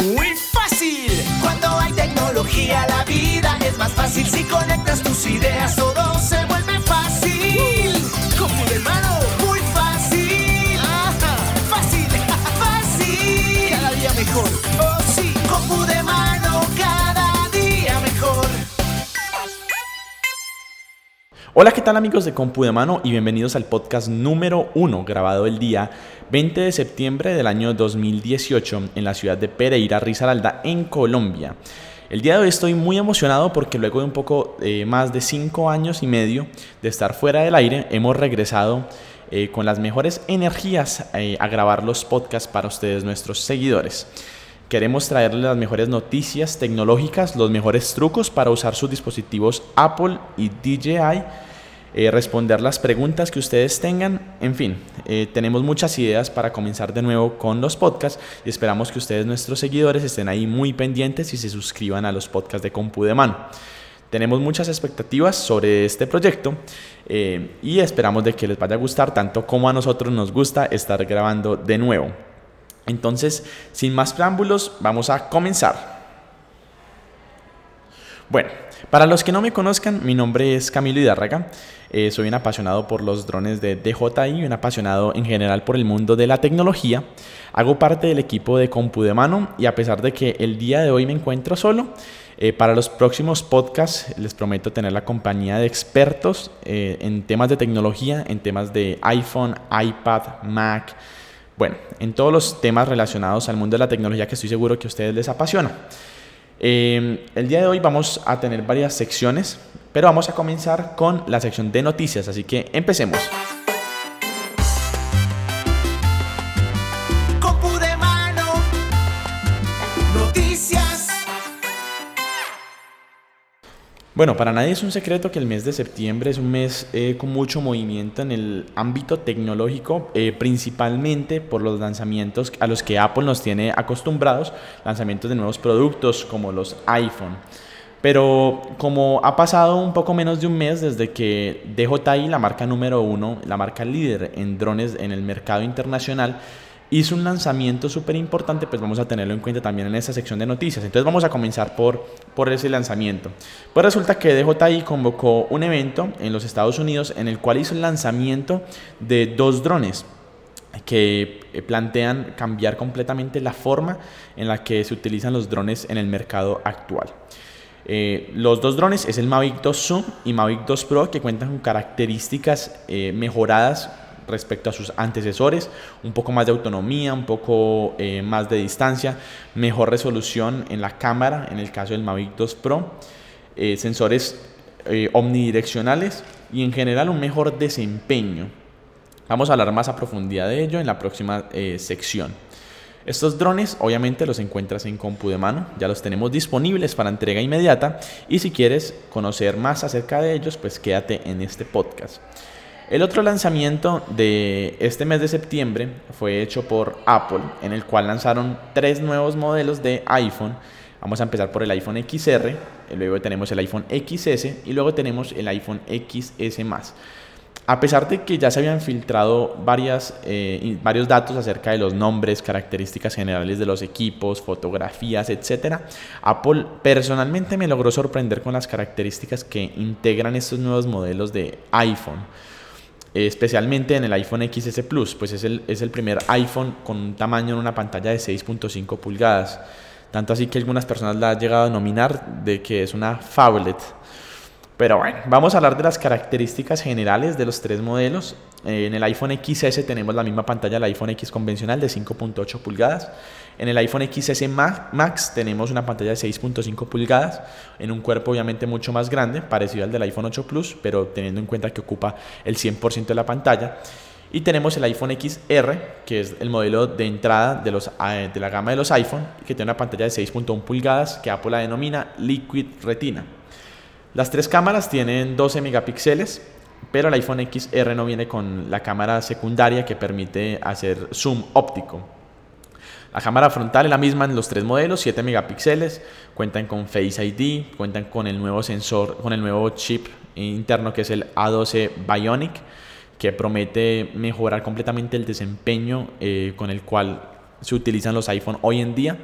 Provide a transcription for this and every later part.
Muy fácil. Cuando hay tecnología la vida es más fácil si conectas tus ideas todo se vuelve fácil. Compu de mano, muy fácil. Fácil, fácil. Cada día mejor. Oh sí, compu de mano cada día mejor. Hola, ¿qué tal amigos de Compu de Mano y bienvenidos al podcast número 1 grabado el día 20 de septiembre del año 2018 en la ciudad de Pereira, Risaralda, en Colombia. El día de hoy estoy muy emocionado porque luego de un poco eh, más de 5 años y medio de estar fuera del aire, hemos regresado eh, con las mejores energías eh, a grabar los podcasts para ustedes, nuestros seguidores. Queremos traerles las mejores noticias tecnológicas, los mejores trucos para usar sus dispositivos Apple y DJI, eh, responder las preguntas que ustedes tengan, en fin, eh, tenemos muchas ideas para comenzar de nuevo con los podcasts y esperamos que ustedes, nuestros seguidores, estén ahí muy pendientes y se suscriban a los podcasts de Compu. Tenemos muchas expectativas sobre este proyecto eh, y esperamos de que les vaya a gustar tanto como a nosotros nos gusta estar grabando de nuevo. Entonces, sin más preámbulos, vamos a comenzar. Bueno, para los que no me conozcan, mi nombre es Camilo Hidárraga. Eh, soy un apasionado por los drones de DJI y un apasionado en general por el mundo de la tecnología. Hago parte del equipo de Compu de Mano y a pesar de que el día de hoy me encuentro solo, eh, para los próximos podcasts les prometo tener la compañía de expertos eh, en temas de tecnología, en temas de iPhone, iPad, Mac, bueno, en todos los temas relacionados al mundo de la tecnología que estoy seguro que a ustedes les apasiona. Eh, el día de hoy vamos a tener varias secciones, pero vamos a comenzar con la sección de noticias, así que empecemos. Bueno, para nadie es un secreto que el mes de septiembre es un mes eh, con mucho movimiento en el ámbito tecnológico, eh, principalmente por los lanzamientos a los que Apple nos tiene acostumbrados, lanzamientos de nuevos productos como los iPhone. Pero como ha pasado un poco menos de un mes desde que DJI, la marca número uno, la marca líder en drones en el mercado internacional, hizo un lanzamiento súper importante, pues vamos a tenerlo en cuenta también en esta sección de noticias. Entonces vamos a comenzar por, por ese lanzamiento. Pues resulta que DJI convocó un evento en los Estados Unidos en el cual hizo el lanzamiento de dos drones que eh, plantean cambiar completamente la forma en la que se utilizan los drones en el mercado actual. Eh, los dos drones es el Mavic 2 Zoom y Mavic 2 Pro que cuentan con características eh, mejoradas respecto a sus antecesores, un poco más de autonomía, un poco eh, más de distancia, mejor resolución en la cámara en el caso del Mavic 2 Pro, eh, sensores eh, omnidireccionales y en general un mejor desempeño. Vamos a hablar más a profundidad de ello en la próxima sección. Estos drones obviamente los encuentras en compu de mano, ya los tenemos disponibles para entrega inmediata y si quieres conocer más acerca de ellos, pues quédate en este podcast. El otro lanzamiento de este mes de septiembre fue hecho por Apple, en el cual lanzaron tres nuevos modelos de iPhone. Vamos a empezar por el iPhone XR, luego tenemos el iPhone XS y luego tenemos el iPhone XS. A pesar de que ya se habían filtrado varias, eh, varios datos acerca de los nombres, características generales de los equipos, fotografías, etc., Apple personalmente me logró sorprender con las características que integran estos nuevos modelos de iPhone especialmente en el iPhone XS Plus, pues es el, es el primer iPhone con un tamaño en una pantalla de 6.5 pulgadas. Tanto así que algunas personas la han llegado a denominar de que es una phablet. Pero bueno, vamos a hablar de las características generales de los tres modelos. Eh, en el iPhone XS tenemos la misma pantalla del iPhone X convencional de 5.8 pulgadas. En el iPhone XS Max tenemos una pantalla de 6.5 pulgadas en un cuerpo obviamente mucho más grande, parecido al del iPhone 8 Plus, pero teniendo en cuenta que ocupa el 100% de la pantalla. Y tenemos el iPhone XR, que es el modelo de entrada de, los, eh, de la gama de los iPhone, que tiene una pantalla de 6.1 pulgadas que Apple la denomina Liquid Retina. Las tres cámaras tienen 12 megapíxeles, pero el iPhone XR no viene con la cámara secundaria que permite hacer zoom óptico. La cámara frontal es la misma en los tres modelos, 7 megapíxeles, cuentan con Face ID, cuentan con el nuevo sensor, con el nuevo chip interno que es el A12 Bionic, que promete mejorar completamente el desempeño eh, con el cual se utilizan los iPhone hoy en día.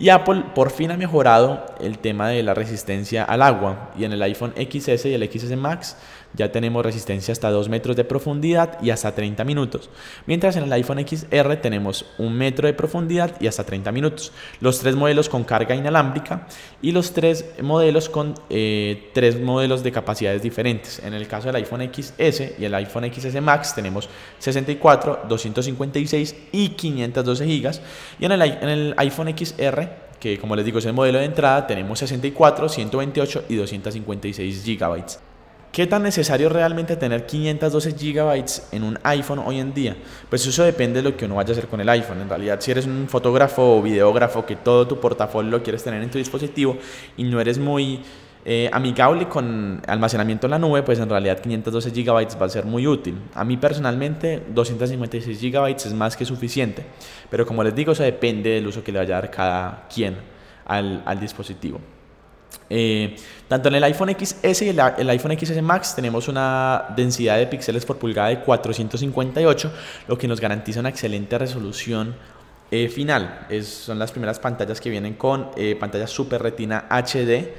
Y Apple por fin ha mejorado el tema de la resistencia al agua. Y en el iPhone XS y el XS Max ya tenemos resistencia hasta 2 metros de profundidad y hasta 30 minutos. Mientras en el iPhone XR tenemos 1 metro de profundidad y hasta 30 minutos. Los tres modelos con carga inalámbrica y los tres modelos con eh, tres modelos de capacidades diferentes. En el caso del iPhone XS y el iPhone XS Max tenemos 64, 256 y 512 gigas. Y en el, en el iPhone XR que como les digo es el modelo de entrada, tenemos 64, 128 y 256 gigabytes. ¿Qué tan necesario realmente tener 512 GB en un iPhone hoy en día? Pues eso depende de lo que uno vaya a hacer con el iPhone. En realidad, si eres un fotógrafo o videógrafo que todo tu portafolio lo quieres tener en tu dispositivo y no eres muy eh, amigable con almacenamiento en la nube, pues en realidad 512 GB va a ser muy útil. A mí personalmente 256 GB es más que suficiente, pero como les digo, eso depende del uso que le vaya a dar cada quien al, al dispositivo. Eh, tanto en el iPhone XS y el, iPhone XS Max tenemos una densidad de píxeles por pulgada de 458, lo que nos garantiza una excelente resolución eh, final. son las primeras pantallas que vienen con eh, pantalla Super Retina HD,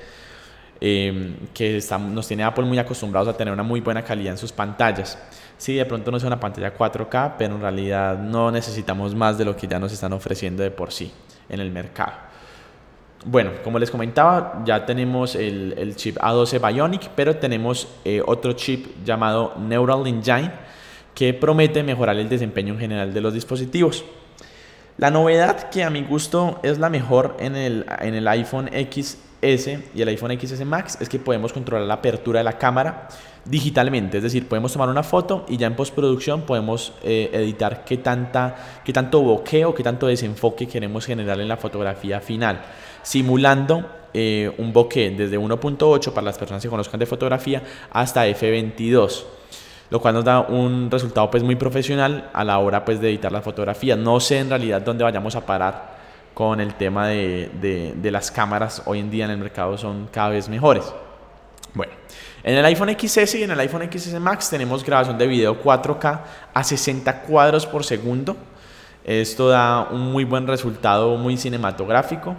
em, que nos tiene Apple muy acostumbrados a tener una muy buena calidad en sus pantallas. Sí, de pronto no es una pantalla 4K, pero en realidad no necesitamos más de lo que ya nos están ofreciendo de por sí en el mercado. Bueno, como les comentaba, ya tenemos el, chip A12 Bionic, pero tenemos eh, otro chip llamado Neural Engine que promete mejorar el desempeño en general de los dispositivos. La novedad que a mi gusto es la mejor en el, iPhone XS y el iPhone XS Max es que podemos controlar la apertura de la cámara digitalmente, es decir, podemos tomar una foto y ya en postproducción podemos eh, editar qué, tanta, qué tanto boqueo, qué tanto desenfoque queremos generar en la fotografía final simulando eh, un bokeh desde 1.8 para las personas que conozcan de fotografía hasta f22 lo cual nos da un resultado pues muy profesional a la hora pues de editar la fotografía. No sé en realidad dónde vayamos a parar con el tema de, de, las cámaras hoy en día en el mercado son cada vez mejores. Bueno, en el iPhone XS y en el iPhone XS Max tenemos grabación de video 4K a 60 cuadros por segundo. Esto da un muy buen resultado, muy cinematográfico.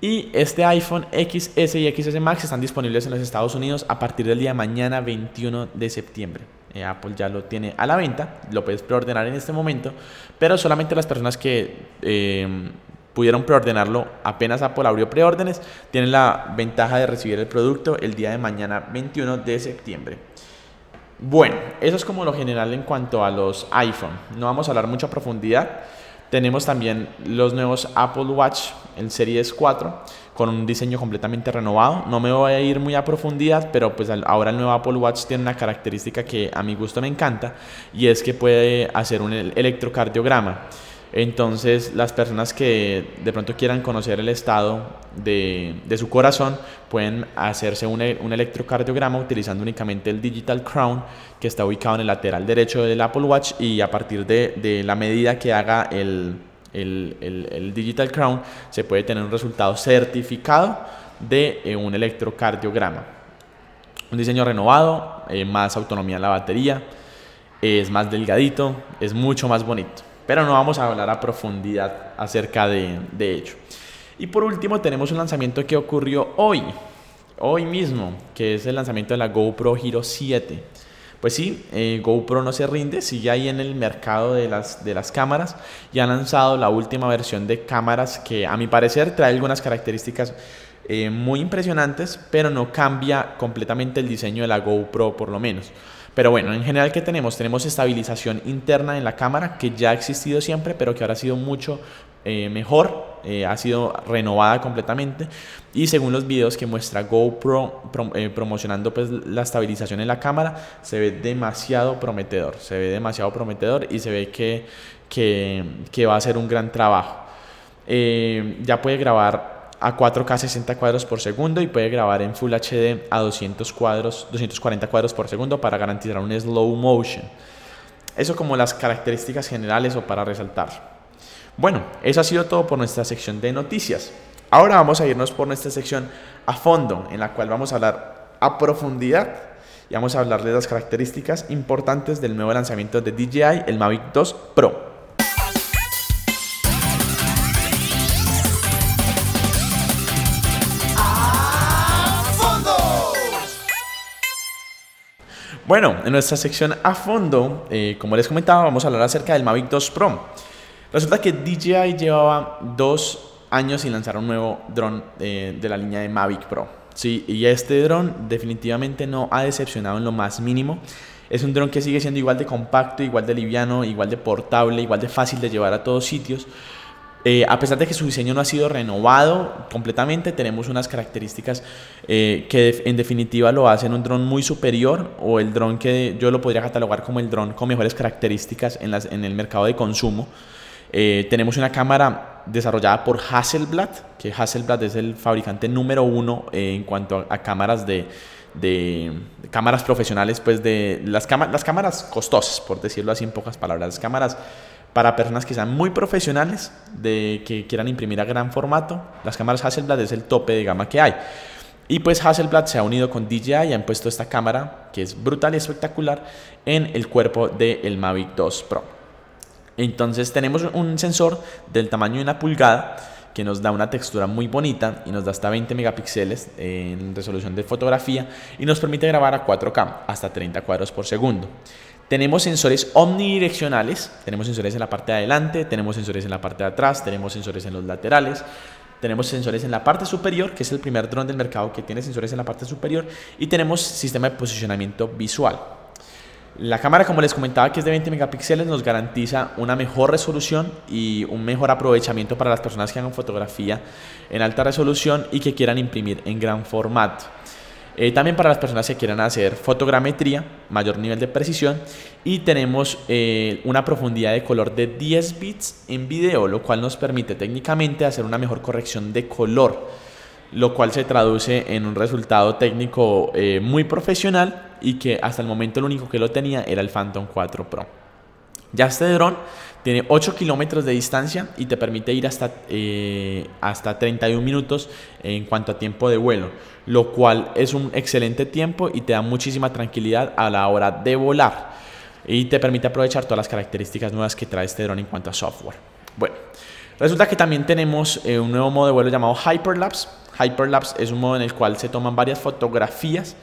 Y este iPhone XS y XS Max están disponibles en los Estados Unidos a partir del día de mañana 21 de septiembre. Eh, Apple ya lo tiene a la venta, lo puedes preordenar en este momento, pero solamente las personas que em, pudieron preordenarlo apenas Apple abrió preórdenes tienen la ventaja de recibir el producto el día de mañana 21 de septiembre. Bueno, eso es como lo general en cuanto a los iPhone. No vamos a hablar mucho a profundidad. Tenemos también los nuevos Apple Watch, el Series 4, con un diseño completamente renovado. No me voy a ir muy a profundidad, pero pues ahora el nuevo Apple Watch tiene una característica que a mi gusto me encanta y es que puede hacer un electrocardiograma. Entonces, las personas que de pronto quieran conocer el estado de, su corazón pueden hacerse un, electrocardiograma utilizando únicamente el Digital Crown que está ubicado en el lateral derecho del Apple Watch y a partir de, la medida que haga el, Digital Crown se puede tener un resultado certificado de eh, un electrocardiograma. Un diseño renovado, eh, más autonomía en la batería, es más delgadito, es mucho más bonito pero no vamos a hablar a profundidad acerca de, de ello. Y por último tenemos un lanzamiento que ocurrió hoy, hoy mismo, que es el lanzamiento de la GoPro Hero 7. Pues sí, eh, GoPro no se rinde, sigue ahí en el mercado de las, de las cámaras y ha lanzado la última versión de cámaras que a mi parecer trae algunas características eh, muy impresionantes, pero no cambia completamente el diseño de la GoPro por lo menos. Pero bueno, en general, ¿qué tenemos? Tenemos estabilización interna en la cámara que ya ha existido siempre, pero que ahora ha sido mucho eh, mejor, eh, ha sido renovada completamente. Y según los videos que muestra GoPro eh, promocionando pues, la estabilización en la cámara, se ve demasiado prometedor. Se ve demasiado prometedor y se ve que, que, que va a ser un gran trabajo. ya puede grabar a 4K 60 cuadros por segundo y puede grabar en Full HD a 200 cuadros, 240 cuadros por segundo para garantizar un slow motion. Eso como las características generales o para resaltar. Bueno, eso ha sido todo por nuestra sección de noticias. Ahora vamos a irnos por nuestra sección a fondo, en la cual vamos a hablar a profundidad y vamos a hablar de las características importantes del nuevo lanzamiento de DJI, el Mavic 2 Pro. Bueno, en nuestra sección a fondo, eh, como les comentaba, vamos a hablar acerca del Mavic 2 Pro. Resulta que DJI llevaba dos años sin lanzar un nuevo dron eh, de la línea de Mavic Pro. Sí, y este dron definitivamente no ha decepcionado en lo más mínimo. Es un dron que sigue siendo igual de compacto, igual de liviano, igual de portable, igual de fácil de llevar a todos sitios. Eh, a pesar de que su diseño no ha sido renovado completamente, tenemos unas características eh, que en definitiva lo hacen un dron muy superior o el dron que yo lo podría catalogar como el dron con mejores características en, el mercado de consumo. Eh, tenemos una cámara desarrollada por Hasselblad, que Hasselblad es el fabricante número uno en cuanto a, cámaras de, cámaras profesionales, pues de las, las cámaras costosas, por decirlo así en pocas palabras, las cámaras para personas que sean muy profesionales, de que quieran imprimir a gran formato, las cámaras Hasselblad es el tope de gama que hay. Y pues Hasselblad se ha unido con DJI y han puesto esta cámara, que es brutal y espectacular, en el cuerpo del Mavic 2 Pro. Entonces tenemos un sensor del tamaño de una pulgada que nos da una textura muy bonita y nos da hasta 20 megapíxeles en resolución de fotografía y nos permite grabar a 4K hasta 30 cuadros por segundo. Tenemos sensores omnidireccionales, tenemos sensores en la parte de adelante, tenemos sensores en la parte de atrás, tenemos sensores en los laterales, tenemos sensores en la parte superior, que es el primer dron del mercado que tiene sensores en la parte superior, y tenemos sistema de posicionamiento visual. La cámara, como les comentaba, que es de 20 megapíxeles, nos garantiza una mejor resolución y un mejor aprovechamiento para las personas que hagan fotografía en alta resolución y que quieran imprimir en gran formato. Eh, también para las personas que quieran hacer fotogrametría, mayor nivel de precisión. Y tenemos eh, una profundidad de color de 10 bits en video, lo cual nos permite técnicamente hacer una mejor corrección de color, lo cual se traduce en un resultado técnico eh, muy profesional y que hasta el momento el único que lo tenía era el Phantom 4 Pro. Ya este dron tiene 8 kilómetros de distancia y te permite ir hasta, eh, hasta 31 minutos en cuanto a tiempo de vuelo, lo cual es un excelente tiempo y te da muchísima tranquilidad a la hora de volar y te permite aprovechar todas las características nuevas que trae este dron en cuanto a software. Bueno, resulta que también tenemos eh, un nuevo modo de vuelo llamado Hyperlapse. Hyperlapse es un modo en el cual se toman varias fotografías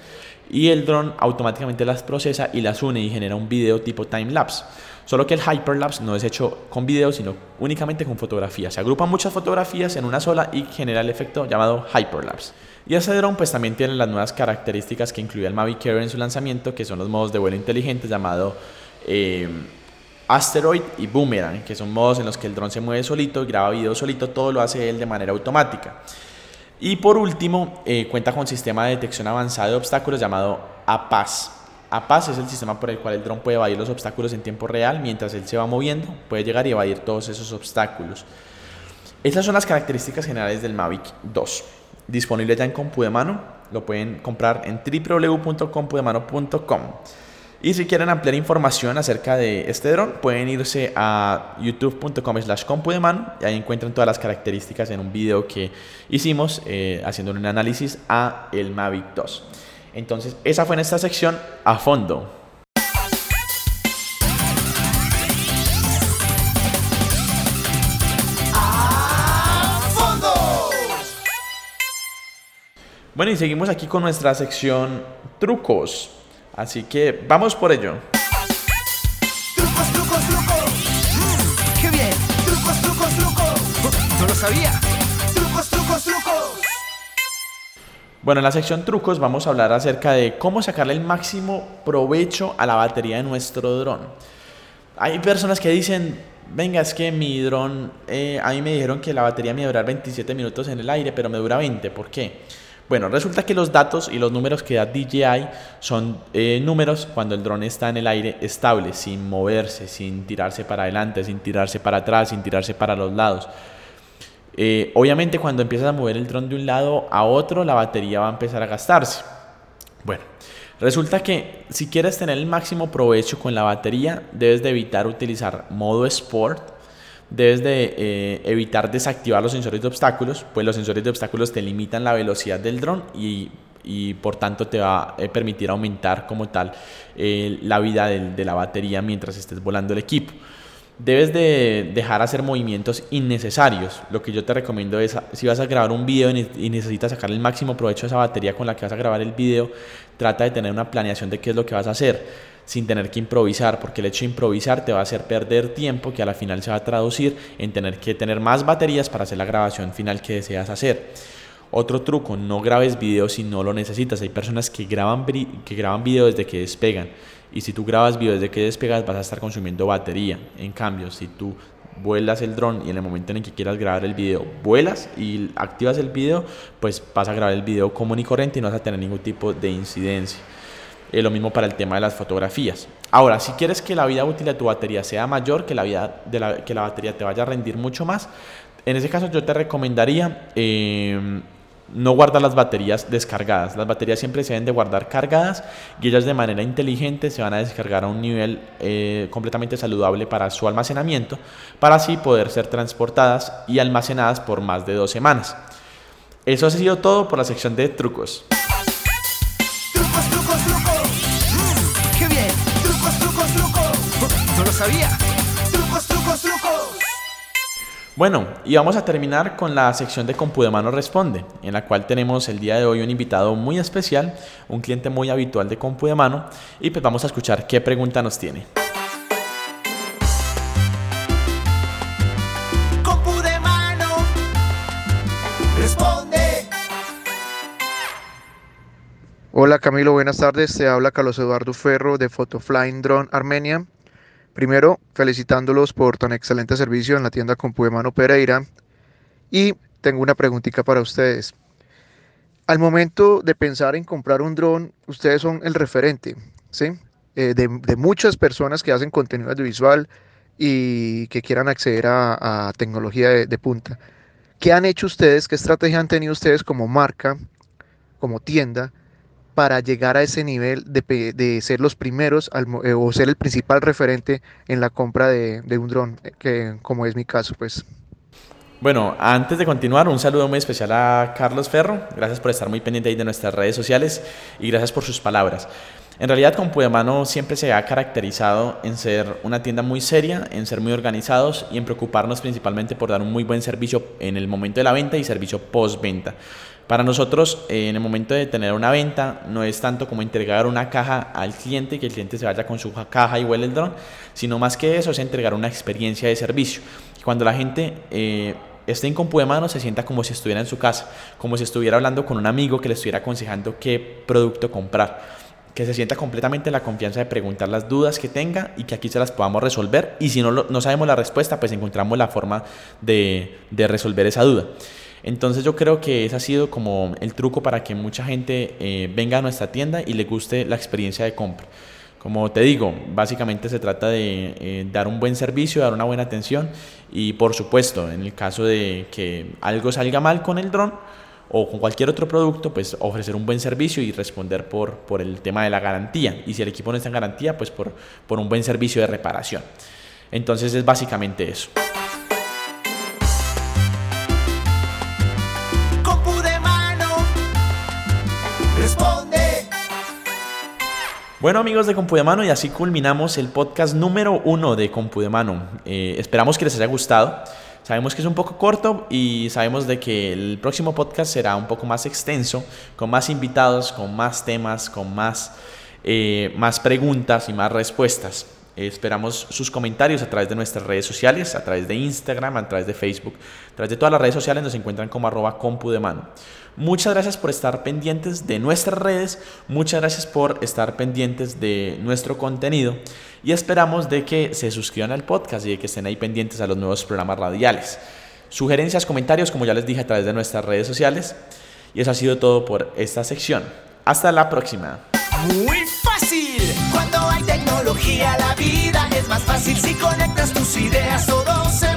y el dron automáticamente las procesa y las une y genera un video tipo time lapse. Solo que el hyperlapse no es hecho con video, sino únicamente con fotografías. Se agrupan muchas fotografías en una sola y genera el efecto llamado hyperlapse. Y ese dron pues también tiene las nuevas características que incluía el Mavic Air en su lanzamiento, que son los modos de vuelo inteligentes llamado eh, Asteroid y Boomerang, que son modos en los que el dron se mueve solito, graba video solito, todo lo hace él de manera automática. Y por último, eh, cuenta con sistema de detección avanzado de obstáculos llamado APAS. APAS es el sistema por el cual el dron puede evadir los obstáculos en tiempo real mientras él se va moviendo, puede llegar y evadir todos esos obstáculos. Estas son las características generales del Mavic 2. Disponible ya en compu de mano, lo pueden comprar en www.compudemano.com. Y si quieren ampliar información acerca de este dron, pueden irse a youtube.com slash mano y ahí encuentran todas las características en un video que hicimos eh, haciendo un análisis a el Mavic 2. Entonces, esa fue en esta sección a fondo. ¡A fondo! Bueno, y seguimos aquí con nuestra sección trucos. Así que vamos por ello. Trucos, trucos, trucos. Mm, ¡Qué bien! Trucos, trucos, trucos. No lo sabía. Bueno, en la sección trucos vamos a hablar acerca de cómo sacarle el máximo provecho a la batería de nuestro dron. Hay personas que dicen, venga, es que mi dron, eh, a mí me dijeron que la batería me iba a durar 27 minutos en el aire, pero me dura 20. ¿Por qué? Bueno, resulta que los datos y los números que da DJI son eh, números cuando el dron está en el aire estable, sin moverse, sin tirarse para adelante, sin tirarse para atrás, sin tirarse para los lados. Eh, obviamente cuando empiezas a mover el dron de un lado a otro, la batería va a empezar a gastarse. Bueno, resulta que si quieres tener el máximo provecho con la batería, debes de evitar utilizar modo Sport debes de eh, evitar desactivar los sensores de obstáculos, pues los sensores de obstáculos te limitan la velocidad del dron y, por tanto te va a eh, permitir aumentar como tal la vida de, la batería mientras estés volando el equipo. Debes de dejar hacer movimientos innecesarios. Lo que yo te recomiendo es, si vas a grabar un video y necesitas sacar el máximo provecho de esa batería con la que vas a grabar el video, trata de tener una planeación de qué es lo que vas a hacer sin tener que improvisar, porque el hecho de improvisar te va a hacer perder tiempo que a la final se va a traducir en tener que tener más baterías para hacer la grabación final que deseas hacer. Otro truco, no grabes videos si no lo necesitas. Hay personas que graban, que graban videos desde que despegan. Y si tú grabas videos desde que despegas vas a estar consumiendo batería. En cambio, si tú vuelas el dron y en el momento en el que quieras grabar el video vuelas y activas el video, pues vas a grabar el video común y corriente y no vas a tener ningún tipo de incidencia. Eh, lo mismo para el tema de las fotografías. Ahora, si quieres que la vida útil de tu batería sea mayor, que la vida de la, que la batería te vaya a rendir mucho más, en ese caso yo te recomendaría eh, no guardar las baterías descargadas. Las baterías siempre se deben de guardar cargadas y ellas de manera inteligente se van a descargar a un nivel eh, completamente saludable para su almacenamiento, para así poder ser transportadas y almacenadas por más de dos semanas. Eso ha sido todo por la sección de trucos. Trucos, trucos, trucos. Mm. No lo sabía. Trucos, trucos, trucos. Bueno, y vamos a terminar con la sección de Compudemano Responde, en la cual tenemos el día de hoy un invitado muy especial, un cliente muy habitual de Compudemano, y pues vamos a escuchar qué pregunta nos tiene. Compudemano. Responde. Hola Camilo, buenas tardes. Te habla Carlos Eduardo Ferro de Photoflying Drone Armenia. Primero, felicitándolos por tan excelente servicio en la tienda Compuemano Pereira. Y tengo una preguntita para ustedes. Al momento de pensar en comprar un dron, ustedes son el referente, ¿sí? Eh, de, muchas personas que hacen contenido audiovisual y que quieran acceder a, a tecnología de, de punta. ¿Qué han hecho ustedes? ¿Qué estrategia han tenido ustedes como marca, como tienda? Para llegar a ese nivel de, de ser los primeros eh, o ser el principal referente en la compra de, de un dron, eh, que como es mi caso, pues. Bueno, antes de continuar, un saludo muy especial a Carlos Ferro. Gracias por estar muy pendiente ahí de nuestras redes sociales y gracias por sus palabras. En realidad, Compudemano siempre se ha caracterizado en ser una tienda muy seria, en ser muy organizados y en preocuparnos principalmente por dar un muy buen servicio en el momento de la venta y servicio post-venta. Para nosotros, eh, en el momento de tener una venta, no es tanto como entregar una caja al cliente y que el cliente se vaya con su caja y huele el dron, sino más que eso es entregar una experiencia de servicio. Cuando la gente eh, esté en compu de mano, se sienta como si estuviera en su casa, como si estuviera hablando con un amigo que le estuviera aconsejando qué producto comprar que se sienta completamente la confianza de preguntar las dudas que tenga y que aquí se las podamos resolver. Y si no, no sabemos la respuesta, pues encontramos la forma de, de resolver esa duda. Entonces yo creo que ese ha sido como el truco para que mucha gente eh, venga a nuestra tienda y le guste la experiencia de compra. Como te digo, básicamente se trata de eh, dar un buen servicio, dar una buena atención y por supuesto, en el caso de que algo salga mal con el dron o con cualquier otro producto, pues ofrecer un buen servicio y responder por, por el tema de la garantía. Y si el equipo no está en garantía, pues por, por un buen servicio de reparación. Entonces es básicamente eso. Bueno amigos de Compudemano y así culminamos el podcast número uno de Compudemano. Eh, esperamos que les haya gustado. Sabemos que es un poco corto y sabemos de que el próximo podcast será un poco más extenso, con más invitados, con más temas, con más, eh, más preguntas y más respuestas. Esperamos sus comentarios a través de nuestras redes sociales, a través de Instagram, a través de Facebook, a través de todas las redes sociales nos encuentran como arroba compudemano. Muchas gracias por estar pendientes de nuestras redes, muchas gracias por estar pendientes de nuestro contenido y esperamos de que se suscriban al podcast y de que estén ahí pendientes a los nuevos programas radiales. Sugerencias, comentarios, como ya les dije, a través de nuestras redes sociales. Y eso ha sido todo por esta sección. Hasta la próxima. Muy fácil. Cuando hay tecnología, la vida es más fácil si conectas tus ideas, todo se